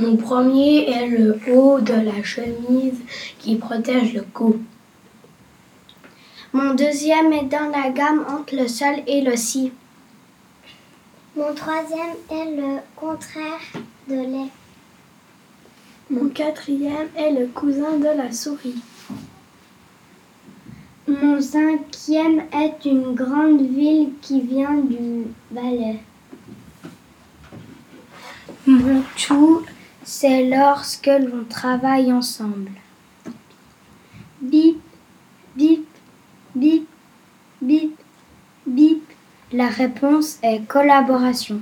Mon premier est le haut de la chemise qui protège le cou. Mon deuxième est dans la gamme entre le sol et le si. Mon troisième est le contraire de lait. Mon quatrième est le cousin de la souris. Mon cinquième est une grande ville qui vient du Valais. Mon tout, c'est lorsque l'on travaille ensemble. Bip, bip, bip, bip, bip. La réponse est collaboration.